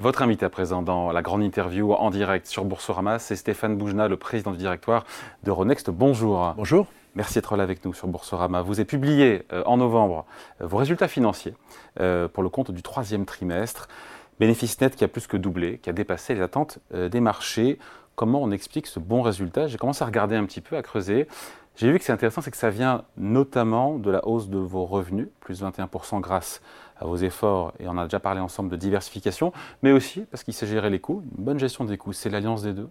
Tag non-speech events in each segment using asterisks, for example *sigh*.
Votre invité à présent dans la grande interview en direct sur Boursorama, c'est Stéphane Boujna, le président du directoire d'Euronext. Bonjour. Bonjour. Merci d'être là avec nous sur Boursorama. Vous avez publié euh, en novembre euh, vos résultats financiers euh, pour le compte du troisième trimestre. Bénéfice net qui a plus que doublé, qui a dépassé les attentes des marchés. Comment on explique ce bon résultat? J'ai commencé à regarder un petit peu, à creuser. J'ai vu que c'est intéressant, c'est que ça vient notamment de la hausse de vos revenus, plus 21% grâce à vos efforts, et on a déjà parlé ensemble de diversification, mais aussi parce qu'il sait gérer les coûts, une bonne gestion des coûts. C'est l'alliance des deux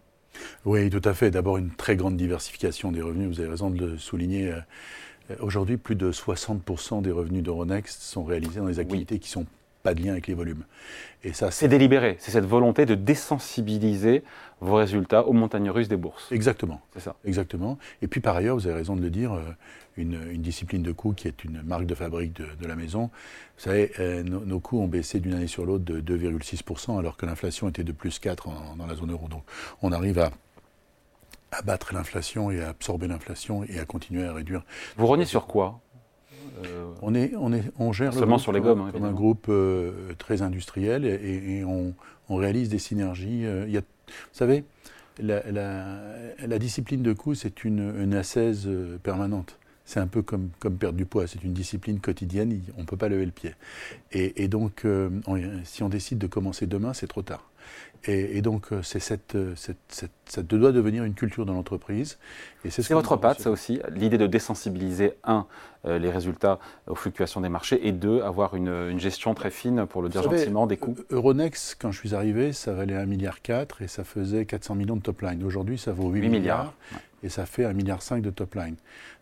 oui, tout à fait. D'abord, une très grande diversification des revenus. Vous avez raison de le souligner. Euh, aujourd'hui, plus de 60% des revenus d'Euronext sont réalisés dans des activités qui sont pas de lien avec les volumes. Et ça, c'est délibéré. C'est cette volonté de désensibiliser vos résultats aux montagnes russes des bourses. Exactement. C'est ça. Exactement. Et puis par ailleurs, vous avez raison de le dire, euh, une, discipline de coûts qui est une marque de fabrique de, la maison. Vous savez, euh, nos, coûts ont baissé d'une année sur l'autre de 2,6%, alors que l'inflation était de plus 4 dans la zone euro. Donc on arrive à, battre l'inflation et à absorber l'inflation et à continuer à réduire. Vous reniez sur quoi? On, est, on, est, on gère seulement sur les gommes, hein, comme un groupe très industriel et, on, réalise des synergies. il y a vous savez, la, discipline de coût, c'est une, une assaise euh, permanente. C'est un peu comme, comme perdre du poids, c'est une discipline quotidienne, on ne peut pas lever le pied. Et, donc, euh, si on décide de commencer demain, c'est trop tard. Et, donc, euh, c'est cette, cette, ça doit devenir une culture dans l'entreprise. c'est votre patte, ça aussi, l'idée de désensibiliser, un, euh, les résultats aux fluctuations des marchés, et deux, avoir une, gestion très fine, pour le dire gentiment, des coûts. Euronext, quand je suis arrivé, ça valait 1,4 milliard et ça faisait 400 millions de top line. Aujourd'hui, ça vaut 8, milliards, et ça fait 1,5 milliard de top line.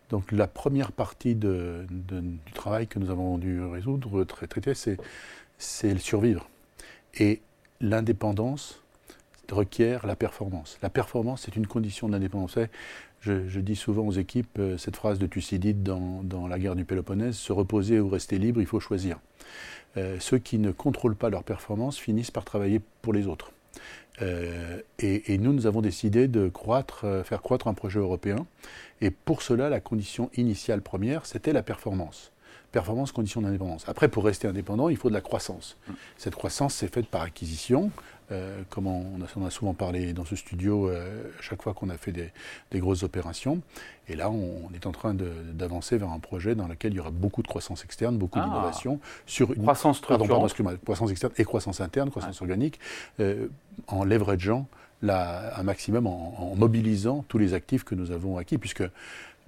Donc la première partie de, du travail que nous avons dû résoudre, traiter, c'est le survivre. Et l'indépendance requiert la performance. La performance, c'est une condition d'indépendance. Je, dis souvent aux équipes euh, cette phrase de Thucydide dans, la guerre du Péloponnèse, se reposer ou rester libre, il faut choisir. Euh, ceux qui ne contrôlent pas leur performance finissent par travailler pour les autres. Euh, et, nous, nous avons décidé de faire croître un projet européen. Et pour cela, la condition initiale première, c'était la performance performance, conditions d'indépendance. Après, pour rester indépendant, il faut de la croissance. Mm. Cette croissance, c'est faite par acquisition. Euh, comme on a, souvent parlé dans ce studio euh, chaque fois qu'on a fait des, grosses opérations. Et là, on, est en train d'avancer vers un projet dans lequel il y aura beaucoup de croissance externe, beaucoup ah. d'innovation sur une croissance pardon, croissance externe et croissance interne, croissance organique, euh, en leverageant un maximum, en, en, mobilisant tous les actifs que nous avons acquis, puisque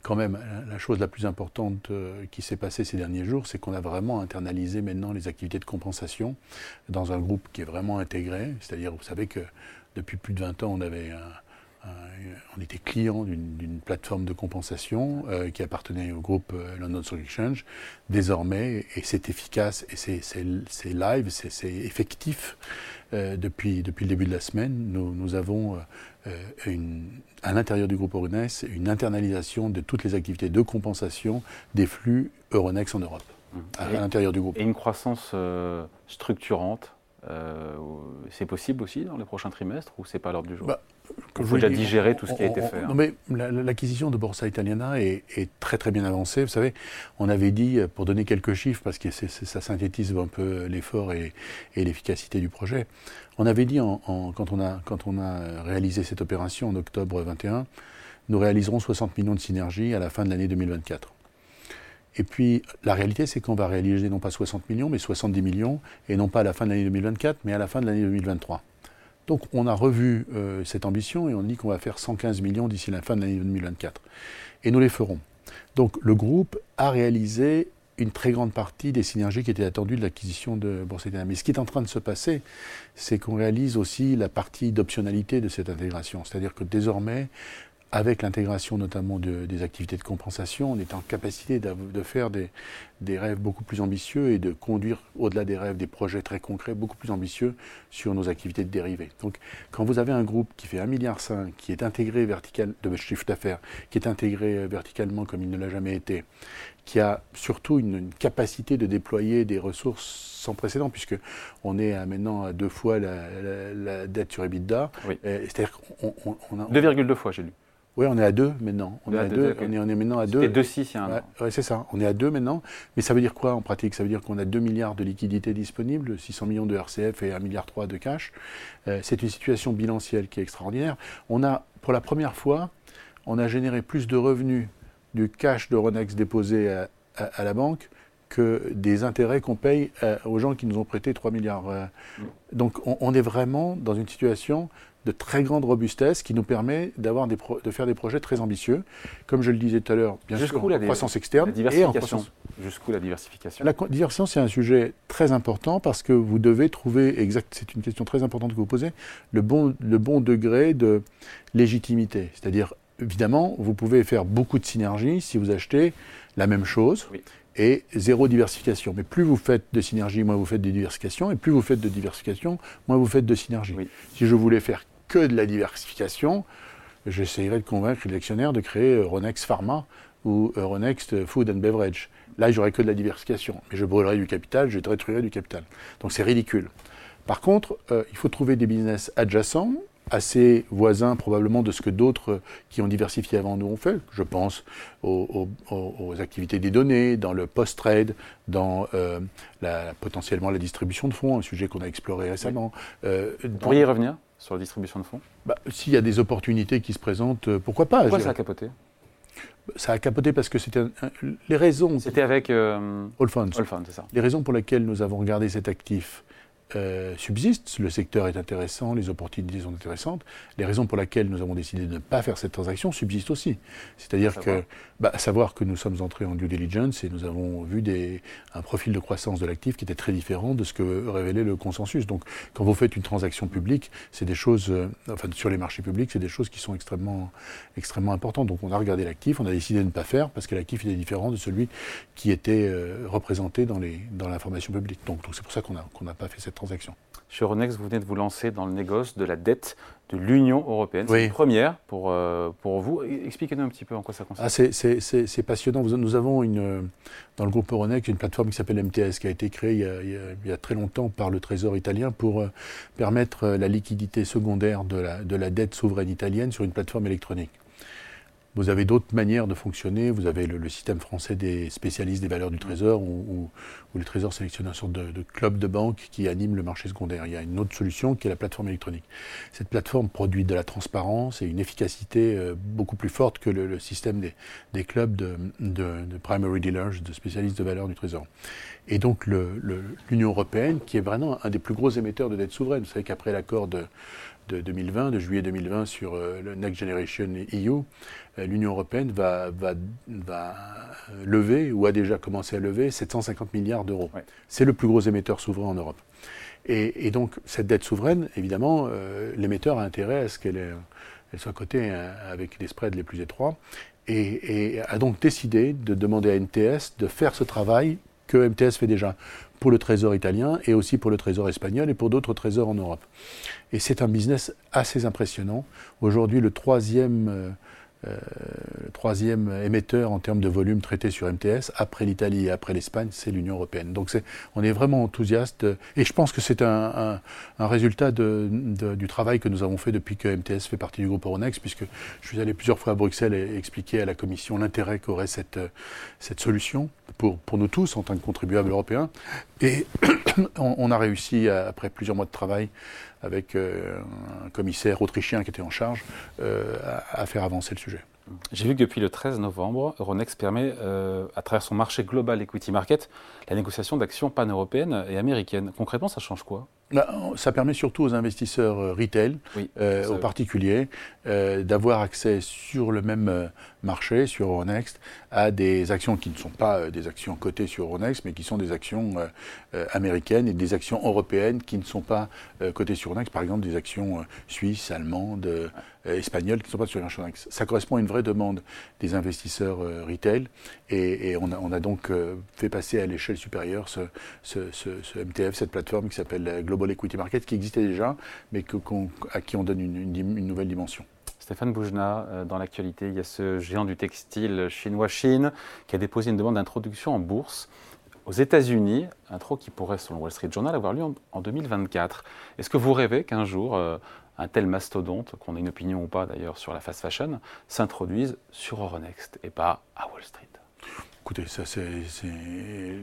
quand même, la chose la plus importante euh, qui s'est passée ces derniers jours, c'est qu'on a vraiment internalisé maintenant les activités de compensation dans un groupe qui est vraiment intégré. C'est-à-dire, vous savez que depuis plus de 20 ans, on avait on était client d'une plateforme de compensation euh, qui appartenait au groupe euh, London Stock Exchange. Désormais, et c'est efficace, et c'est live, c'est effectif, depuis, depuis le début de la semaine, nous, nous avons euh, une, à l'intérieur du groupe Euronext une internalisation de toutes les activités de compensation des flux Euronext en Europe, à, l'intérieur du groupe. Et une croissance euh, structurante, euh, c'est possible aussi dans les prochains trimestres ou c'est pas l'ordre du jour? Bah, Faut déjà digérer tout ce qui a été fait. Hein. Non, mais l'acquisition de Borsa Italiana est, très très bien avancée. Vous savez, on avait dit, pour donner quelques chiffres, parce que ça synthétise un peu l'effort et, et l'efficacité du projet, on avait dit, quand, on a, quand on a réalisé cette opération en octobre 21, nous réaliserons 60 millions de synergies à la fin de l'année 2024. Et puis, la réalité, c'est qu'on va réaliser non pas 60 millions, mais 70 millions, et non pas à la fin de l'année 2024, mais à la fin de l'année 2023. Donc, on a revu euh, cette ambition et on dit qu'on va faire 115 millions d'ici la fin de l'année 2024. Et nous les ferons. Donc, le groupe a réalisé une très grande partie des synergies qui étaient attendues de l'acquisition de Bourse Mais ce qui est en train de se passer, c'est qu'on réalise aussi la partie d'optionnalité de cette intégration. C'est-à-dire que désormais, avec l'intégration notamment de, des activités de compensation, on est en capacité de, de faire des, des, rêves beaucoup plus ambitieux et de conduire au-delà des rêves des projets très concrets beaucoup plus ambitieux sur nos activités de dérivés. Donc quand vous avez un groupe qui fait 1,5 milliard, qui est intégré vertical, de chiffre d'affaires, qui est intégré verticalement comme il ne l'a jamais été, qui a surtout une, capacité de déployer des ressources sans précédent, puisque on est à maintenant à deux fois la, dette sur EBITDA. Oui. C'est-à-dire qu'on a... 2,2 fois, j'ai lu. Oui, on est à deux maintenant. On, est, à deux, on, est, on est maintenant à deux. Et deux six, il y a un an. Oui, c'est ça. On est à deux maintenant. Mais ça veut dire quoi en pratique? Ça veut dire qu'on a 2 milliards de liquidités disponibles, 600 millions de RCF et 1,3 milliard de cash. Euh, c'est une situation bilancielle qui est extraordinaire. On a, pour la première fois, on a généré plus de revenus du cash de Ronex déposé à, la banque que des intérêts qu'on paye euh, aux gens qui nous ont prêté 3 milliards. Euh. Mm. Donc on, est vraiment dans une situation de très grande robustesse qui nous permet d'avoir des de faire des projets très ambitieux. Comme je le disais tout à l'heure, bien sûr, la croissance externe et en croissance. Jusqu'où la diversification La diversification, c'est un sujet très important parce que vous devez trouver, exact, c'est une question très importante que vous posez, le bon, le bon degré de légitimité. C'est-à-dire, évidemment, vous pouvez faire beaucoup de synergies si vous achetez la même chose. et zéro diversification. Mais plus vous faites de synergie, moins vous faites de diversification, et plus vous faites de diversification, moins vous faites de synergie. Si je voulais faire que de la diversification, j'essayerais de convaincre les actionnaires de créer Euronext Pharma ou Euronext Food and Beverage. Là, j'aurais que de la diversification. Mais je brûlerais du capital, je détruirais du capital. Donc c'est ridicule. Par contre, euh, il faut trouver des business adjacents, assez voisins probablement de ce que d'autres qui ont diversifié avant nous ont fait. Je pense aux, activités des données, dans le post-trade, dans euh, la, potentiellement la distribution de fonds, un sujet qu'on a exploré récemment. Euh, Vous pourriez y revenir? Sur la distribution de fonds? Bah, S'il y a des opportunités qui se présentent, euh, pourquoi pas Pourquoi ça a capoté? Ça a capoté parce que c'était les raisons. C'était avec euh, Allfunds. c'est ça. Les raisons pour lesquelles nous avons regardé cet actif euh, subsiste, le secteur est intéressant, les opportunités sont intéressantes. Les raisons pour lesquelles nous avons décidé de ne pas faire cette transaction subsistent aussi. C'est-à-dire que, bah, savoir que nous sommes entrés en due diligence et nous avons vu des, un profil de croissance de l'actif qui était très différent de ce que révélait le consensus. Donc, quand vous faites une transaction publique, c'est des choses, euh, enfin, sur les marchés publics, c'est des choses qui sont extrêmement, extrêmement importantes. Donc, on a regardé l'actif, on a décidé de ne pas faire parce que l'actif était différent de celui qui était euh, représenté dans, les, dans l'information publique. Donc, c'est pour ça qu'on n'a qu'on n'a pas fait cette transaction. Chez Euronext, vous venez de vous lancer dans le négoce de la dette de l'Union européenne. C'est une première pour, euh, pour vous. Expliquez-nous un petit peu en quoi ça consiste. Ah, c'est passionnant. Nous avons une, dans le groupe Euronext une plateforme qui s'appelle MTS, qui a été créée il y a, très longtemps par le Trésor italien pour euh, permettre la liquidité secondaire de la, de la dette souveraine italienne sur une plateforme électronique. Vous avez d'autres manières de fonctionner. Vous avez le, système français des spécialistes des valeurs du Trésor, où, le Trésor sélectionne un sorte de, club de banque qui anime le marché secondaire. Il y a une autre solution qui est la plateforme électronique. Cette plateforme produit de la transparence et une efficacité euh, beaucoup plus forte que le, système des, clubs de, primary dealers, de spécialistes de valeurs du Trésor. Et donc l'Union européenne, qui est vraiment un des plus gros émetteurs de dette souveraine. Vous savez qu'après l'accord de de 2020, de juillet 2020 sur euh, le Next Generation EU, euh, l'Union européenne va, lever, ou a déjà commencé à lever, 750 milliards d'euros. C'est le plus gros émetteur souverain en Europe. Et, donc, cette dette souveraine, évidemment, euh, l'émetteur a intérêt à ce qu'elle elle soit cotée avec les spreads les plus étroits, et, et a donc décidé de demander à NTS de faire ce travail que MTS fait déjà pour le trésor italien et aussi pour le trésor espagnol et pour d'autres trésors en Europe. Et c'est un business assez impressionnant. Aujourd'hui, le troisième, euh, euh, troisième émetteur en termes de volume traité sur MTS, après l'Italie et après l'Espagne, c'est l'Union européenne. Donc on est vraiment enthousiaste. Et je pense que c'est un, résultat du travail que nous avons fait depuis que MTS fait partie du groupe Euronext, puisque je suis allé plusieurs fois à Bruxelles et expliquer à la Commission l'intérêt qu'aurait cette, solution pour, pour nous tous en tant que contribuables européens. Et *coughs* on, a réussi, après plusieurs mois de travail, avec euh, un commissaire autrichien qui était en charge, euh, à, faire avancer le sujet. J'ai vu que depuis le 13 novembre, Euronext permet, euh, à travers son marché global equity market, la négociation d'actions pan-européennes et américaines. Concrètement, ça change quoi? Bah, ça permet surtout aux investisseurs retail, aux particuliers, d'avoir accès sur le même marché, sur Euronext, à des actions qui ne sont pas des actions cotées sur Euronext, mais qui sont des actions américaines et des actions européennes qui ne sont pas cotées sur Euronext, par exemple des actions suisses, allemandes, espagnoles qui ne sont pas sur Euronext. Ça correspond à une vraie demande des investisseurs retail et, on, a, donc fait passer à l'échelle supérieure ce, MTF, cette plateforme qui s'appelle Global Equity Market, qui existait déjà, mais à qui on donne une, nouvelle dimension. Stéphane Boujna, euh, dans l'actualité, il y a ce géant du textile chinois Chine qui a déposé une demande d'introduction en bourse aux États-Unis, intro qui pourrait, selon Wall Street Journal, avoir lieu en, 2024. Est-ce que vous rêvez qu'un jour, euh, un tel mastodonte, qu'on ait une opinion ou pas d'ailleurs sur la fast fashion, s'introduise sur Euronext et pas à Wall Street Écoutez, c'est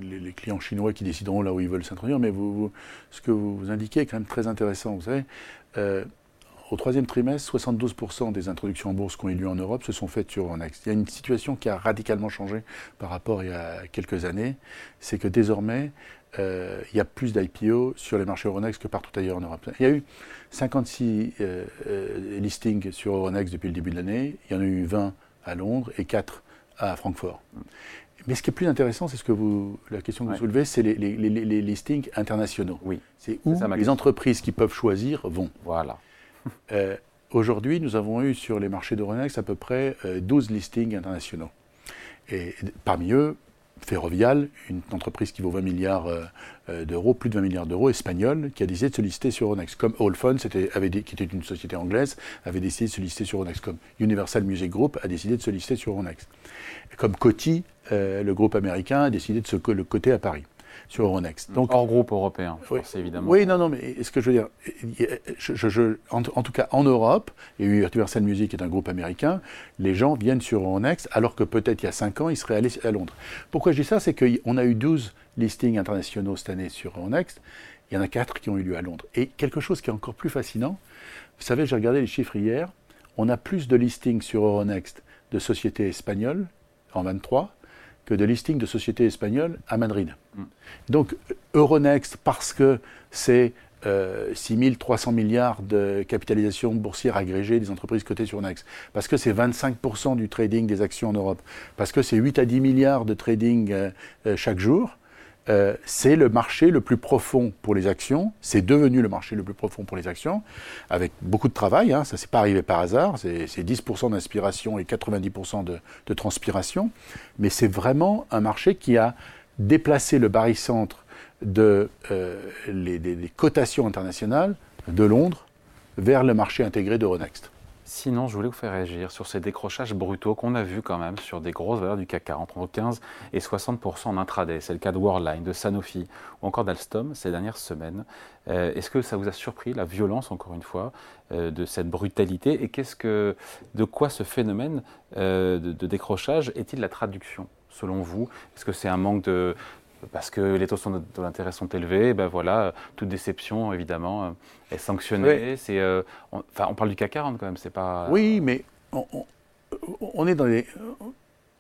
les, clients chinois qui décideront là où ils veulent s'introduire, mais ce que vous indiquez est quand même très intéressant. Vous savez, euh, au troisième trimestre, 72% des introductions en bourse qui ont eu lieu en Europe se sont faites sur Euronext. Il y a une situation qui a radicalement changé par rapport à il y a quelques années, c'est que désormais, euh, il y a plus d'IPO sur les marchés Euronext que partout ailleurs en Europe. Il y a eu 56 euh, euh, listings sur Euronext depuis le début de l'année, il y en a eu 20 à Londres et 4 à Francfort. Mais ce qui est plus intéressant, c'est ce que vous, la question que vous soulevez, c'est les, listings internationaux. Oui. C'est où les entreprises qui peuvent choisir vont. Voilà. *laughs* Aujourd'hui, nous avons eu sur les marchés d'Euronext à peu près 12 listings internationaux. Et parmi eux, Ferrovial, une entreprise qui vaut 20 milliards euh, euh, d'euros, plus de 20 milliards d'euros, espagnole, qui a décidé de se lister sur Euronext. Comme Allfund, qui était une société anglaise, avait décidé de se lister sur Euronext. Comme Universal Music Group a décidé de se lister sur Euronext. Comme Coty, euh, le groupe américain, a décidé de se le coter à Paris sur Euronext. Donc, Hors groupe européen, oui, évidemment. Oui, non, non, mais ce que je veux dire, je, en, tout cas en Europe, et Universal Music est un groupe américain, les gens viennent sur Euronext, alors que peut-être il y a 5 ans, ils seraient allés à Londres. Pourquoi je dis ça C'est qu'on a eu 12 listings internationaux cette année sur Euronext, il y en a 4 qui ont eu lieu à Londres. Et quelque chose qui est encore plus fascinant, vous savez, j'ai regardé les chiffres hier, on a plus de listings sur Euronext de sociétés espagnoles en 23 que de listings de sociétés espagnoles à Madrid. Mm. Donc Euronext, parce que c'est euh, 6300 milliards de capitalisation boursière agrégée des entreprises cotées sur Next, parce que c'est 25% du trading des actions en Europe, parce que c'est 8 à 10 milliards de trading euh, euh, chaque jour, euh, c'est le marché le plus profond pour les actions. C'est devenu le marché le plus profond pour les actions, avec beaucoup de travail. Hein, ça ne s'est pas arrivé par hasard. C'est 10% d'inspiration et 90% de, transpiration. Mais c'est vraiment un marché qui a déplacé le barycentre euh, des cotations internationales de Londres vers le marché intégré d'Euronext. Sinon, je voulais vous faire réagir sur ces décrochages brutaux qu'on a vus quand même sur des grosses valeurs du CAC 40, entre 15 et 60% en intraday. C'est le cas de Worldline, de Sanofi ou encore d'Alstom ces dernières semaines. Euh, est-ce que ça vous a surpris, la violence, encore une fois, euh, de cette brutalité? Et qu'est-ce que, de quoi ce phénomène euh, de, décrochage est-il la traduction, selon vous? Est-ce que c'est un manque de, parce que les taux de l'intérêt sont élevés, ben voilà, toute déception évidemment euh, est sanctionnée. C'est, euh, on, enfin, on parle du CAC 40 quand même, c'est pas. Oui, mais on, est dans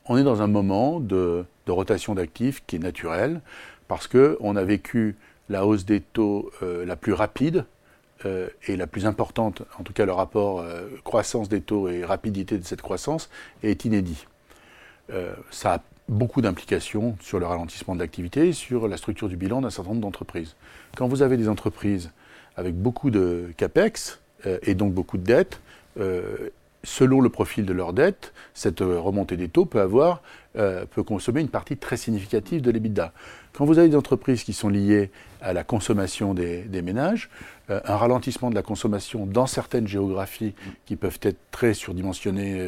on est dans un moment de, rotation d'actifs qui est naturel parce que on a vécu la hausse des taux euh, la plus rapide et la plus importante, en tout cas le rapport croissance des taux et rapidité de cette croissance est inédit. ça a beaucoup d'implications sur le ralentissement de l'activité, sur la structure du bilan d'un certain nombre d'entreprises. Quand vous avez des entreprises avec beaucoup de capex euh, et donc beaucoup de dettes, euh, selon le profil de leur dette, cette euh, remontée des taux peut avoir peut consommer une partie très significative de l'EBITDA. Quand vous avez des entreprises qui sont liées à la consommation des, des ménages, un ralentissement de la consommation dans certaines géographies qui peuvent être très surdimensionnées,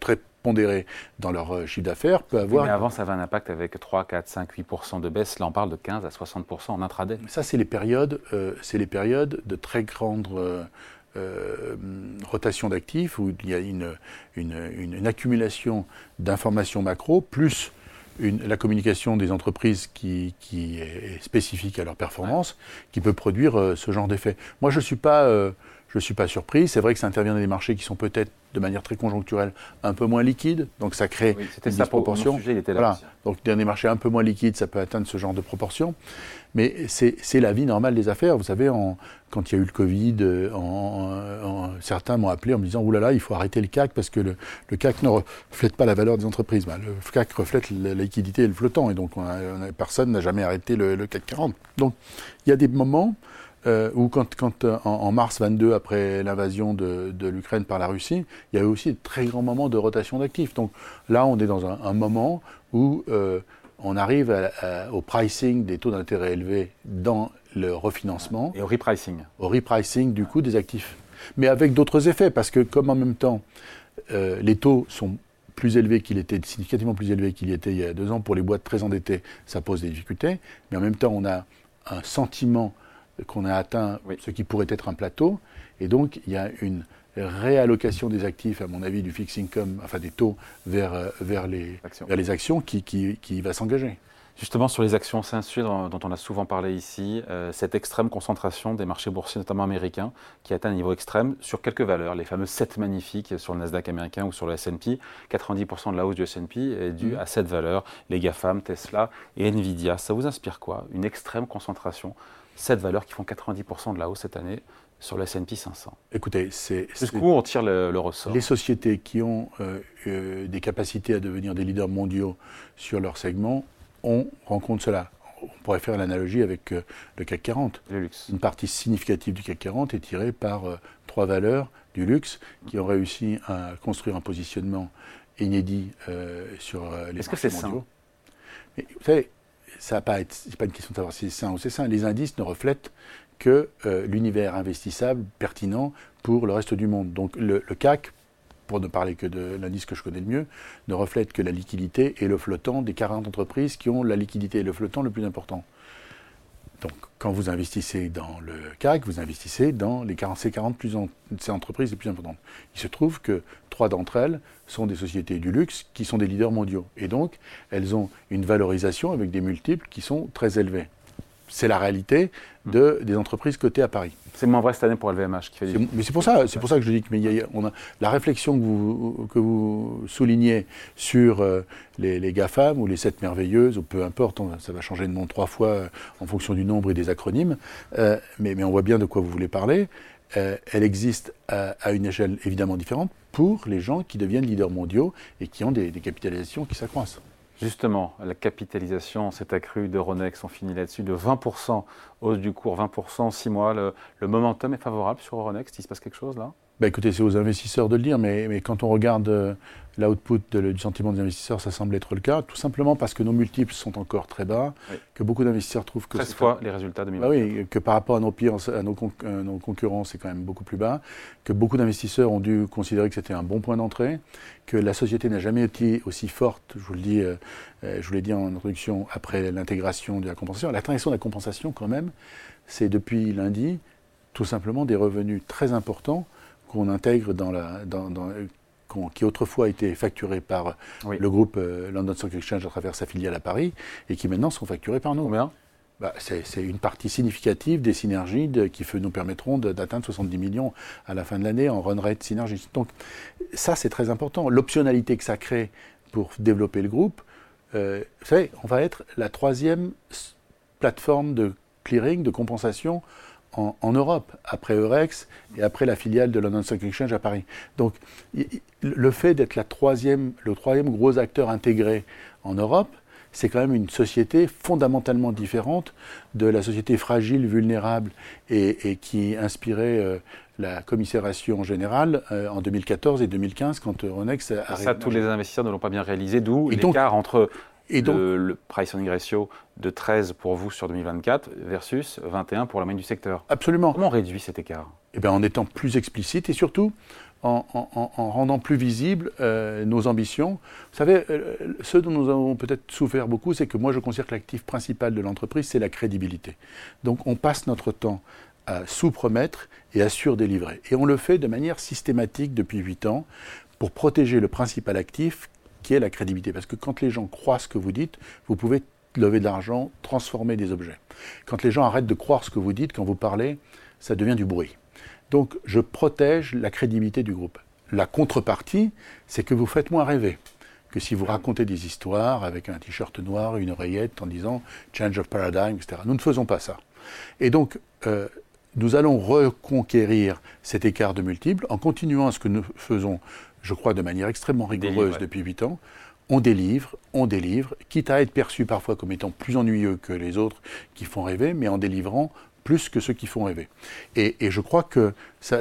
très pondéré dans leur euh, chiffre d'affaires peut avoir. mais avant, ça avait un impact avec 3, 4, 5, 8% de baisse. Là, on parle de 15 à 60% en intraday. Ça, c'est les périodes, euh, c'est les périodes de très grande euh, rotation d'actifs où il y a une, une, accumulation d'informations macro plus la communication des entreprises qui, qui, est spécifique à leur performance, qui peut produire ce genre d'effet. Moi, je ne suis pas je ne suis pas surpris. C'est vrai que ça intervient dans des marchés qui sont peut-être de manière très conjoncturelle un peu moins liquides, donc ça crée oui, une disproportion. Sujet, il était là voilà. Donc dans des marchés un peu moins liquides, ça peut atteindre ce genre de proportion. Mais c'est la vie normale des affaires. Vous savez, en, quand il y a eu le Covid, euh, en, certains m'ont appelé en me disant Ouh là là, il faut arrêter le CAC parce que le, CAC ne reflète pas la valeur des entreprises. Ben, le CAC reflète la, liquidité et le flottant. Et donc personne n'a jamais arrêté le, le CAC 40. Donc il y a des moments euh, ou quand, quand euh, en, mars 22, après l'invasion de, l'Ukraine par la Russie, il y a eu aussi de très grands moments de rotation d'actifs. Donc là, on est dans un, moment où euh, on arrive au pricing des taux d'intérêt élevés dans le refinancement. Et au repricing. Au repricing du coût des actifs. Mais avec d'autres effets, parce que comme en même temps, les taux sont plus élevés qu'il était, significativement plus élevés qu'il y était il y a deux ans pour les boîtes très endettées, ça pose des difficultés. Mais en même temps, on a un sentiment qu'on a atteint ce qui pourrait être un plateau, et donc il y a une réallocation des actifs, à mon avis, du fixed income, enfin des taux vers, euh, vers, les, actions. vers les actions qui, qui, qui va s'engager. Justement, sur les actions, c'est un sujet dont on a souvent parlé ici, euh, cette extrême concentration des marchés boursiers, notamment américains, qui atteint un niveau extrême sur quelques valeurs, les fameux 7 magnifiques sur le Nasdaq américain ou sur le S&P. 90% de la hausse du S&P est due mm. à cette valeur, les GAFAM, Tesla et Nvidia. Ça vous inspire quoi? Une extrême concentration, 7 valeurs qui font 90% de la hausse cette année sur le S&P 500 Écoutez, c'est... Jusqu'où on tire le, ressort Les sociétés qui ont euh, euh, des capacités à devenir des leaders mondiaux sur leur segment on rencontre cela. On pourrait faire l'analogie avec euh, le CAC 40. Le luxe. Une partie significative du CAC 40 est tirée par trois valeurs du luxe qui ont réussi à construire un positionnement inédit sur les Est-ce que c'est sain Mais, Vous savez, ça pas pas une question de savoir si c'est sain ou c'est sain. Les indices ne reflètent que l'univers investissable pertinent pour le reste du monde. Donc le CAC pour ne parler que de l'indice que je connais le mieux, ne reflète que la liquidité et le flottant des 40 entreprises qui ont la liquidité et le flottant le plus important. Donc, quand vous investissez dans le CAC, vous investissez dans les 40, ces 40 plus entreprises les plus importantes. Il se trouve que trois d'entre elles sont des sociétés du luxe qui sont des leaders mondiaux. Et donc, elles ont une valorisation avec des multiples qui sont très élevés c'est la réalité de, des entreprises cotées à Paris. C'est moins vrai cette année pour LVMH qui fait des... Mais c'est pour ça, c'est pour ça que je dis que mais on a, la réflexion que vous, que vous soulignez sur euh, les, les, GAFAM ou les sept merveilleuses, ou peu importe, ça va changer de nom trois fois euh, en fonction du nombre et des acronymes, euh, mais, mais, on voit bien de quoi vous voulez parler. elle existe à, à, une échelle évidemment différente pour les gens qui deviennent leaders mondiaux et qui ont des, des capitalisations qui s'accroissent. Justement, la capitalisation s'est accrue d'Euronext, on finit là-dessus, de 20%, hausse du cours 20% en 6 mois. Le, momentum est favorable sur Euronext Il se passe quelque chose là? Bah écoutez, c'est aux investisseurs de le dire, mais, mais quand on regarde euh, l'output du sentiment des investisseurs, ça semble être le cas, tout simplement parce que nos multiples sont encore très bas, que beaucoup d'investisseurs trouvent que... 13 fois les résultats de bah oui, que par rapport à nos, pires, à nos, nos concurrents, c'est quand même beaucoup plus bas, que beaucoup d'investisseurs ont dû considérer que c'était un bon point d'entrée, que la société n'a jamais été aussi forte, je vous le dis, euh, euh, je vous l'ai dit en introduction, après l'intégration de la compensation. L'intégration de la compensation, quand même, c'est depuis lundi, tout simplement des revenus très importants qu'on intègre dans la, dans, qui autrefois été facturés par le groupe euh, London Stock Exchange à travers sa filiale à Paris et qui maintenant sont facturés par nous. Combien? Bah, c'est une partie significative des synergies qui nous permettront d'atteindre 70 millions à la fin de l'année en run rate synergie. Donc ça, c'est très important. L'optionnalité que ça crée pour développer le groupe, euh, vous savez, on va être la troisième plateforme de clearing, de compensation en, Europe, après Eurex et après la filiale de London Stock Exchange à Paris. Donc le fait d'être le troisième gros acteur intégré en Europe, c'est quand même une société fondamentalement différente de la société fragile, vulnérable et, qui inspirait euh, la commisération générale euh, en 2014 et 2015 quand Euronext a Ça, tous les investisseurs ne l'ont pas bien réalisé, d'où l'écart entre et donc, le, price earning ratio de 13 pour vous sur 2024 versus 21 pour la moyenne du secteur. Absolument. Comment on réduit cet écart? Eh bien, en étant plus explicite et surtout en, rendant plus visibles euh, nos ambitions. Vous savez, euh, ce dont nous avons peut-être souffert beaucoup, c'est que moi, je considère que l'actif principal de l'entreprise, c'est la crédibilité. Donc, on passe notre temps à sous-promettre et à sur-délivrer. Et on le fait de manière systématique depuis 8 ans pour protéger le principal actif qui est la crédibilité. Parce que quand les gens croient ce que vous dites, vous pouvez lever de l'argent, transformer des objets. Quand les gens arrêtent de croire ce que vous dites, quand vous parlez, ça devient du bruit. Donc je protège la crédibilité du groupe. La contrepartie, c'est que vous faites moins rêver que si vous racontez des histoires avec un t-shirt noir, une oreillette en disant change of paradigm, etc. Nous ne faisons pas ça. Et donc, euh, nous allons reconquérir cet écart de multiples en continuant à ce que nous faisons je crois, de manière extrêmement rigoureuse depuis huit ans. On délivre, on délivre, quitte à être perçu parfois comme étant plus ennuyeux que les autres qui font rêver, mais en délivrant plus que ceux qui font rêver. Et, je crois que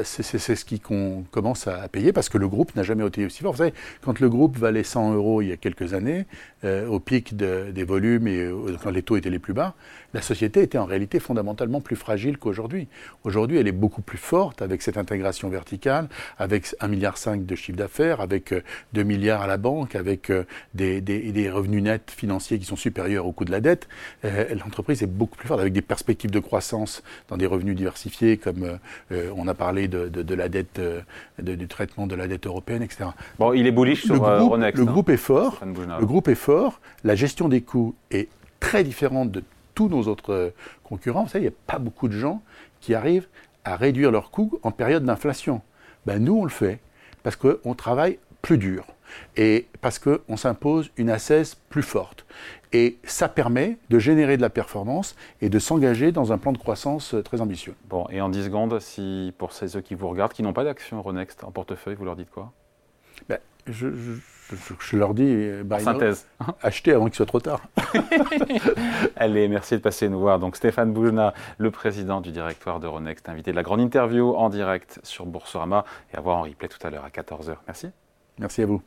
c'est ce qui qu'on commence à payer parce que le groupe n'a jamais été aussi fort. Vous savez, quand le groupe valait 100 euros il y a quelques années, euh, au pic des volumes et quand les taux étaient les plus bas, la société était en réalité fondamentalement plus fragile qu'aujourd'hui. Aujourd'hui, elle est beaucoup plus forte avec cette intégration verticale, avec 1,5 milliard de chiffre d'affaires, avec 2 milliards à la banque, avec des, revenus nets financiers qui sont supérieurs au coût de la dette. L'entreprise est beaucoup plus forte avec des perspectives de croissance dans des revenus diversifiés, comme euh, on a parlé de, la dette, euh, du traitement de la dette européenne, etc. Bon, il est bullish sur le euh, groupe, Le hein. groupe est fort. Le groupe est fort. La gestion des coûts est très différente de tous nos autres concurrents. Vous savez, il n'y a pas beaucoup de gens qui arrivent à réduire leurs coûts en période d'inflation. Ben, nous, on le fait parce qu'on travaille plus dur et parce qu'on s'impose une assise plus forte. Et ça permet de générer de la performance et de s'engager dans un plan de croissance euh, très ambitieux. Bon, et en 10 secondes, si pour ceux qui vous regardent, qui n'ont pas d'action Euronext en portefeuille, vous leur dites quoi? Ben, je, leur dis, euh, bah, synthèse. achetez avant qu'il soit trop tard. *laughs* *laughs* Allez, merci de passer nous voir. Donc Stéphane Boujna, le président du directoire d'Euronext, invité de la grande interview en direct sur Boursorama et à voir en replay tout à l'heure à 14h. Merci. Merci à vous.